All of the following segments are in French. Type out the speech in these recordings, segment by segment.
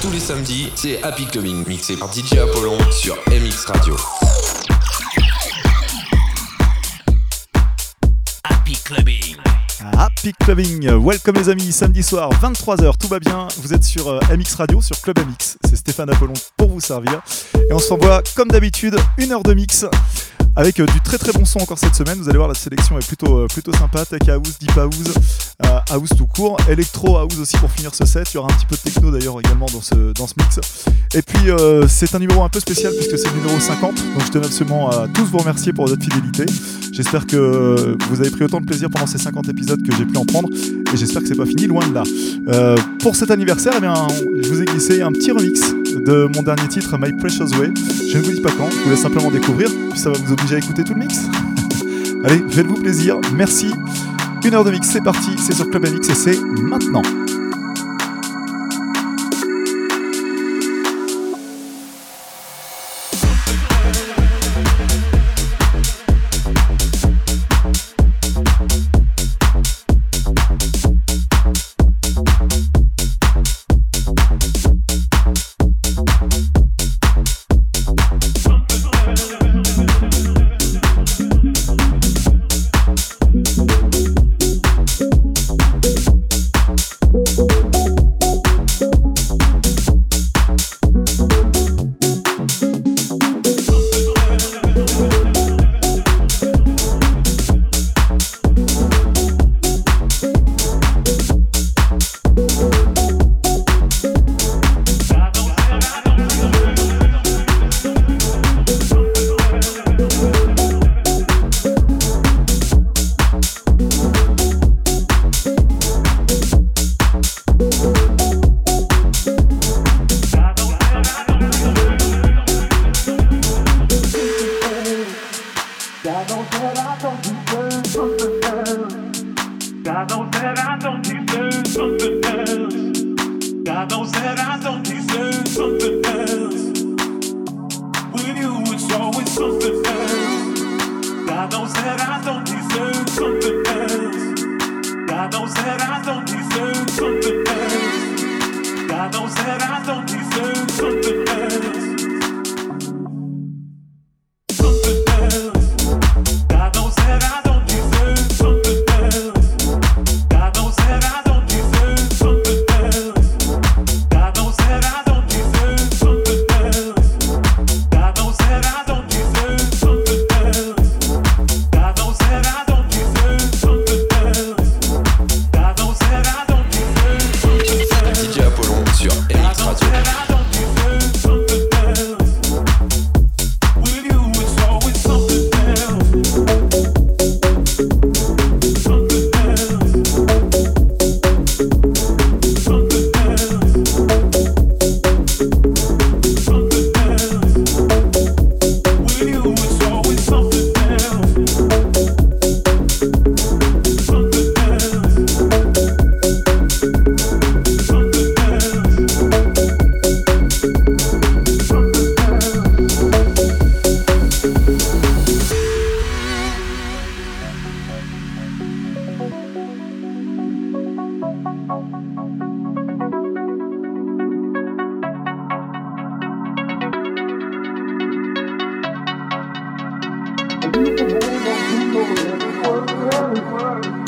Tous les samedis, c'est Happy Clubbing, mixé par DJ Apollon sur MX Radio. Happy Clubbing. Happy Clubbing, welcome les amis, samedi soir 23h, tout va bien, vous êtes sur euh, MX Radio, sur Club MX, c'est Stéphane Apollon pour vous servir, et on se renvoie comme d'habitude, une heure de mix, avec euh, du très très bon son encore cette semaine. Vous allez voir, la sélection est plutôt, euh, plutôt sympa. Tech House, Deep House, euh, House tout court, Electro House aussi pour finir ce set. Il y aura un petit peu de techno d'ailleurs également dans ce, dans ce mix. Et puis c'est un numéro un peu spécial puisque c'est le numéro 50. Donc je tenais absolument à tous vous remercier pour votre fidélité. J'espère que vous avez pris autant de plaisir pendant ces 50 épisodes que j'ai pu en prendre. Et j'espère que c'est pas fini, loin de là. pour cet anniversaire, eh bien, je vous ai glissé un petit remix de mon dernier titre, My Precious Way. Je ne vous dis pas quand, je vous laisse simplement découvrir, puis ça va vous obliger à écouter tout le mix. Allez, faites-vous plaisir, merci. Une heure de mix, c'est parti, c'est sur Club MX et c'est maintenant. where we.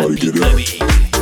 everybody get up.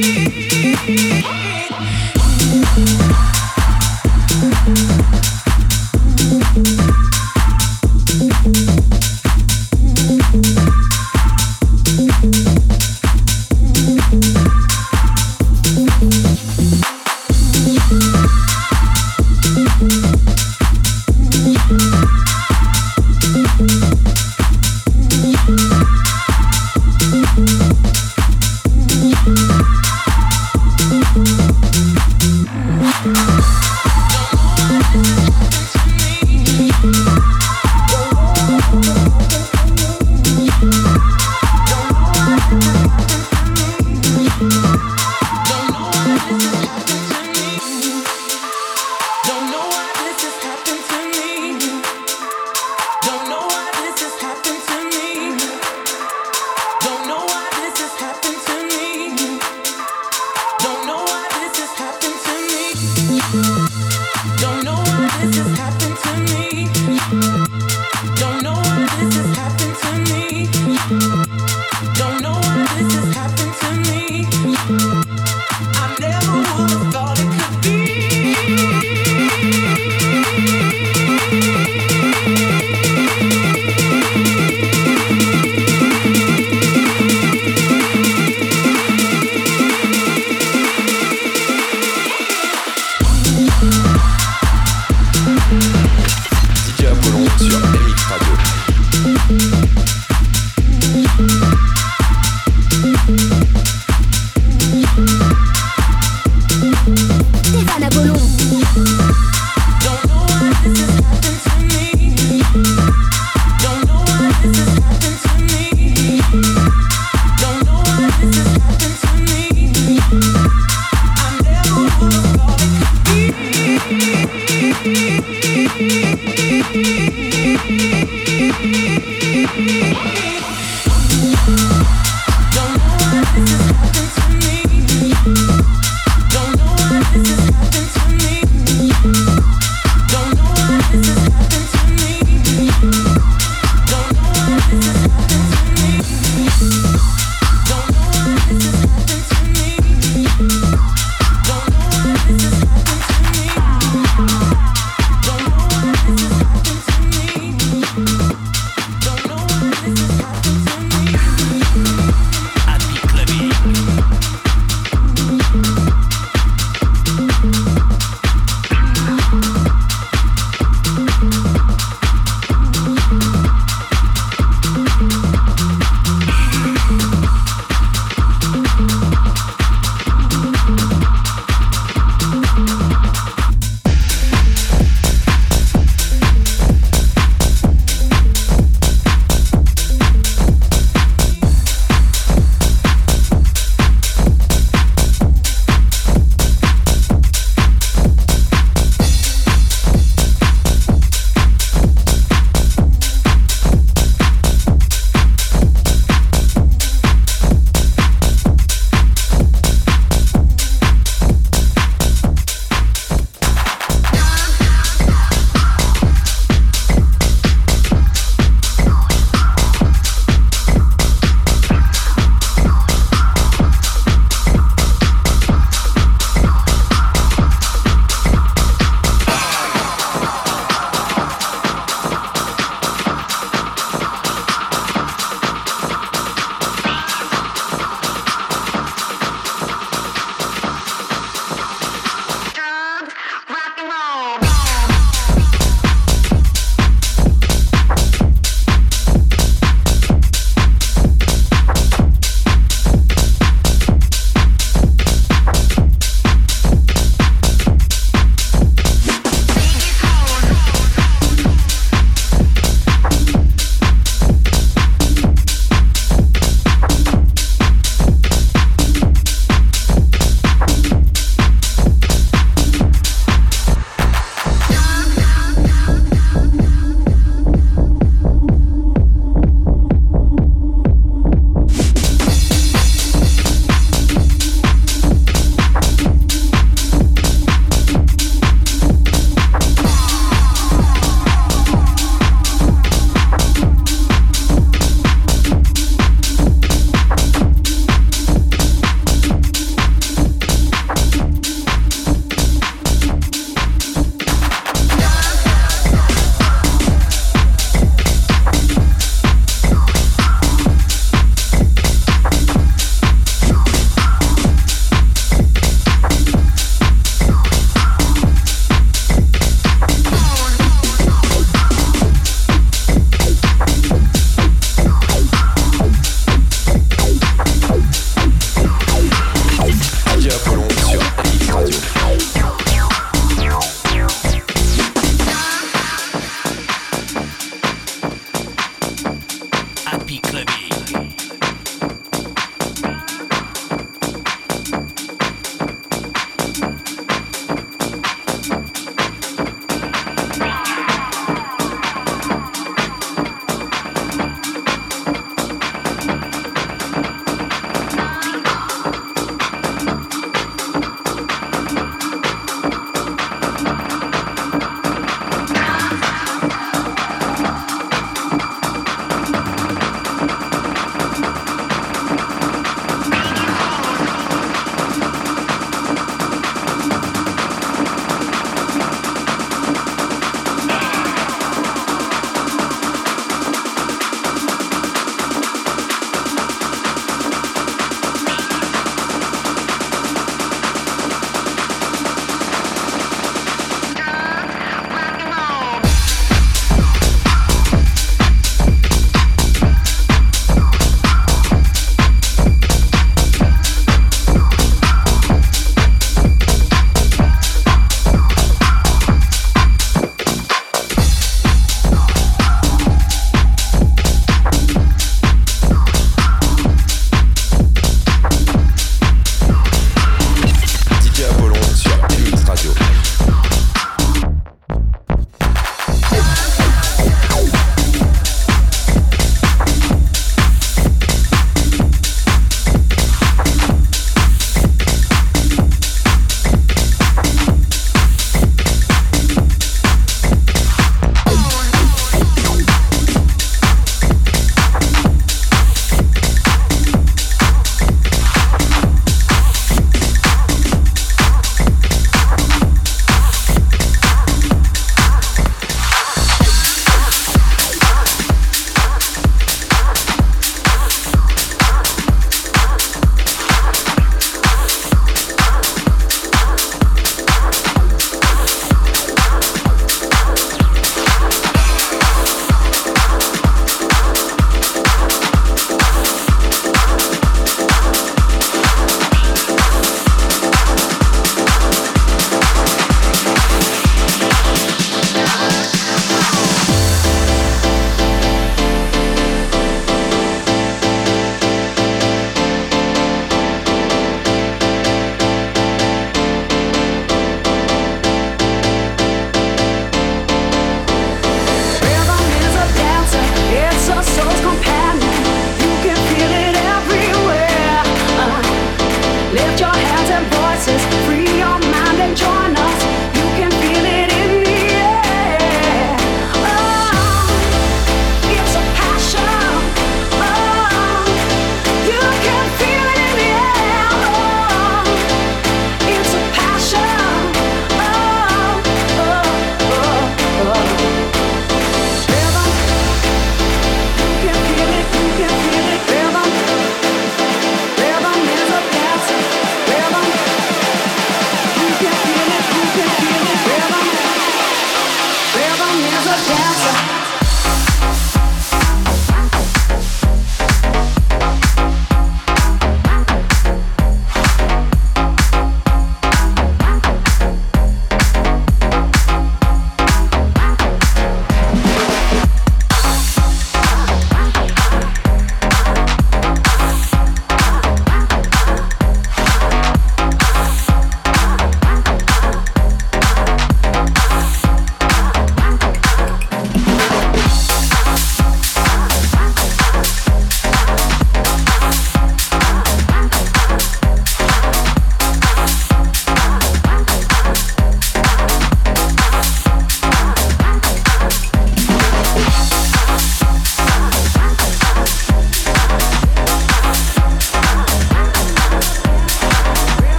you.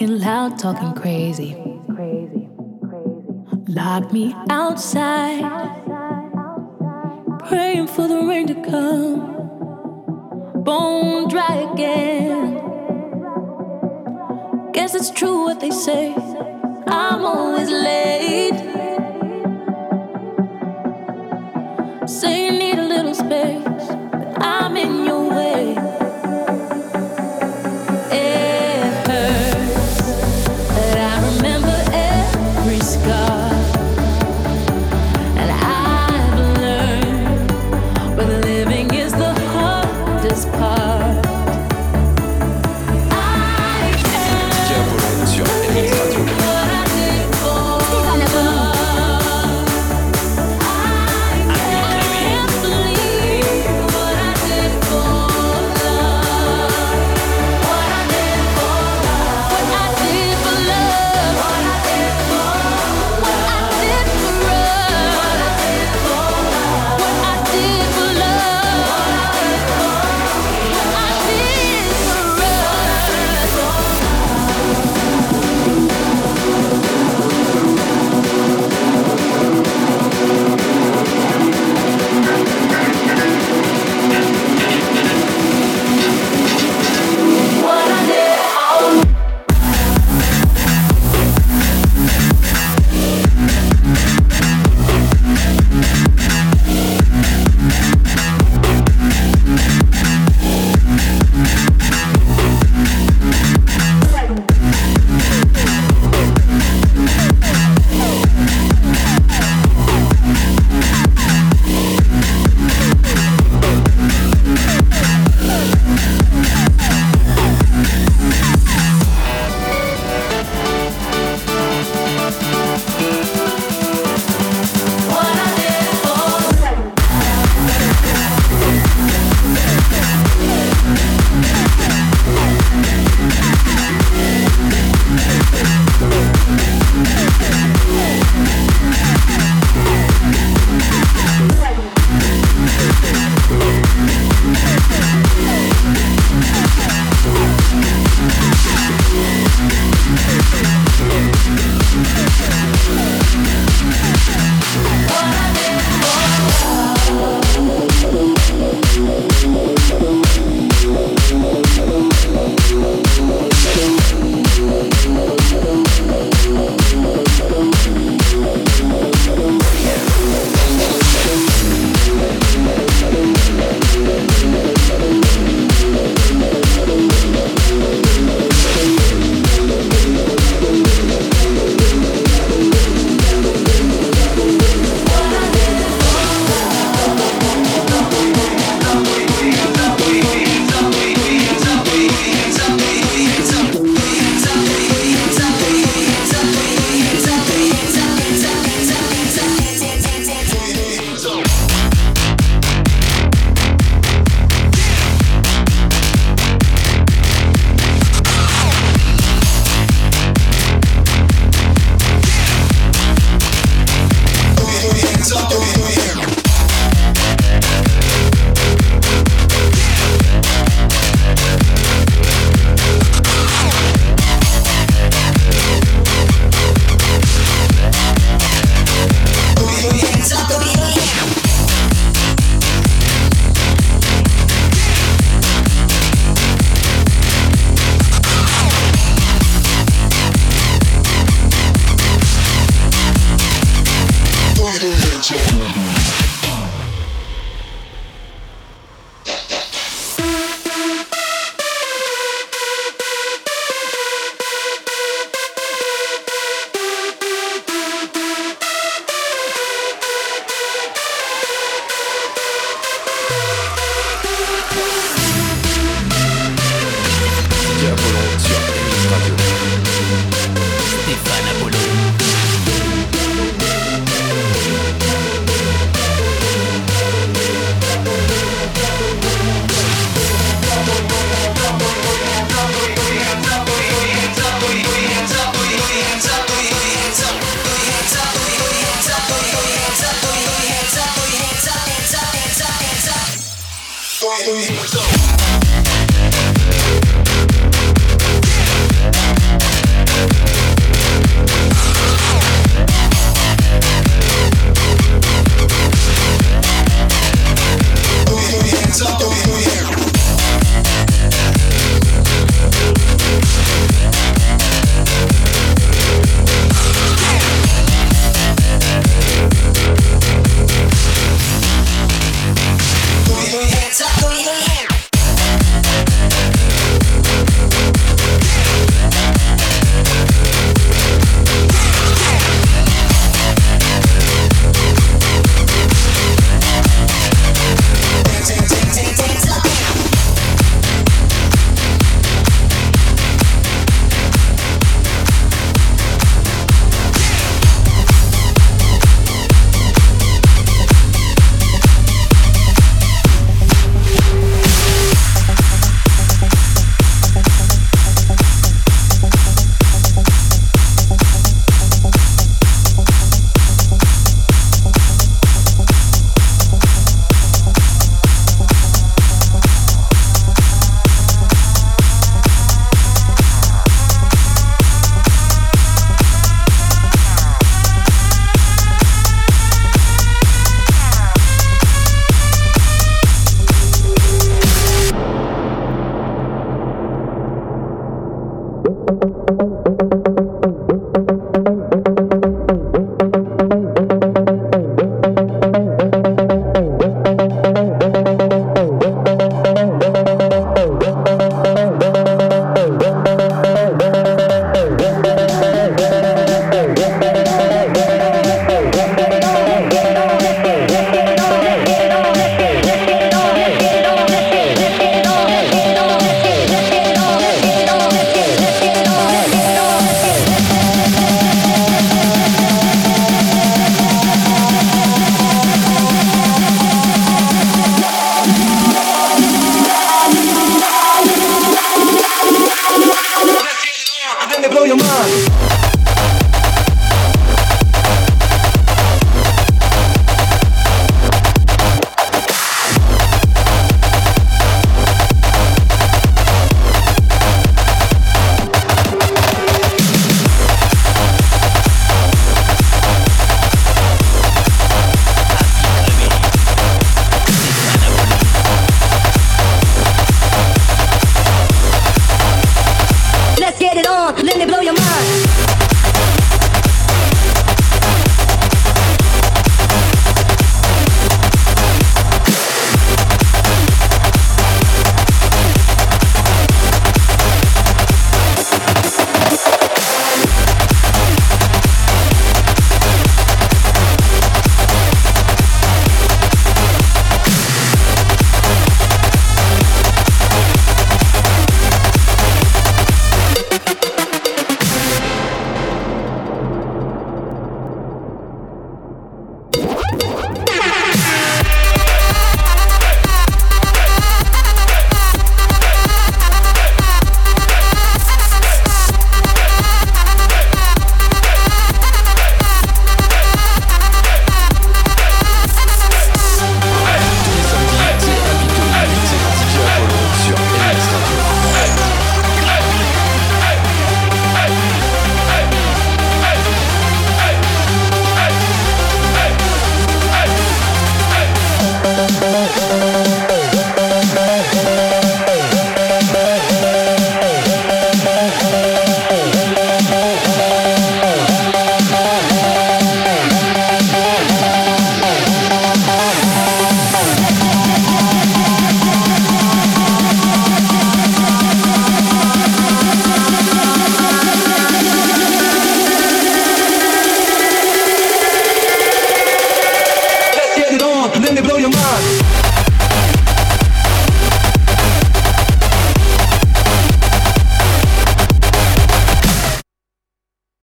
Talking loud, talking crazy. Crazy, crazy. Lock me outside. Praying for the rain to come. Bone dry again. Guess it's true what they say. I'm always late. Say you need a little space.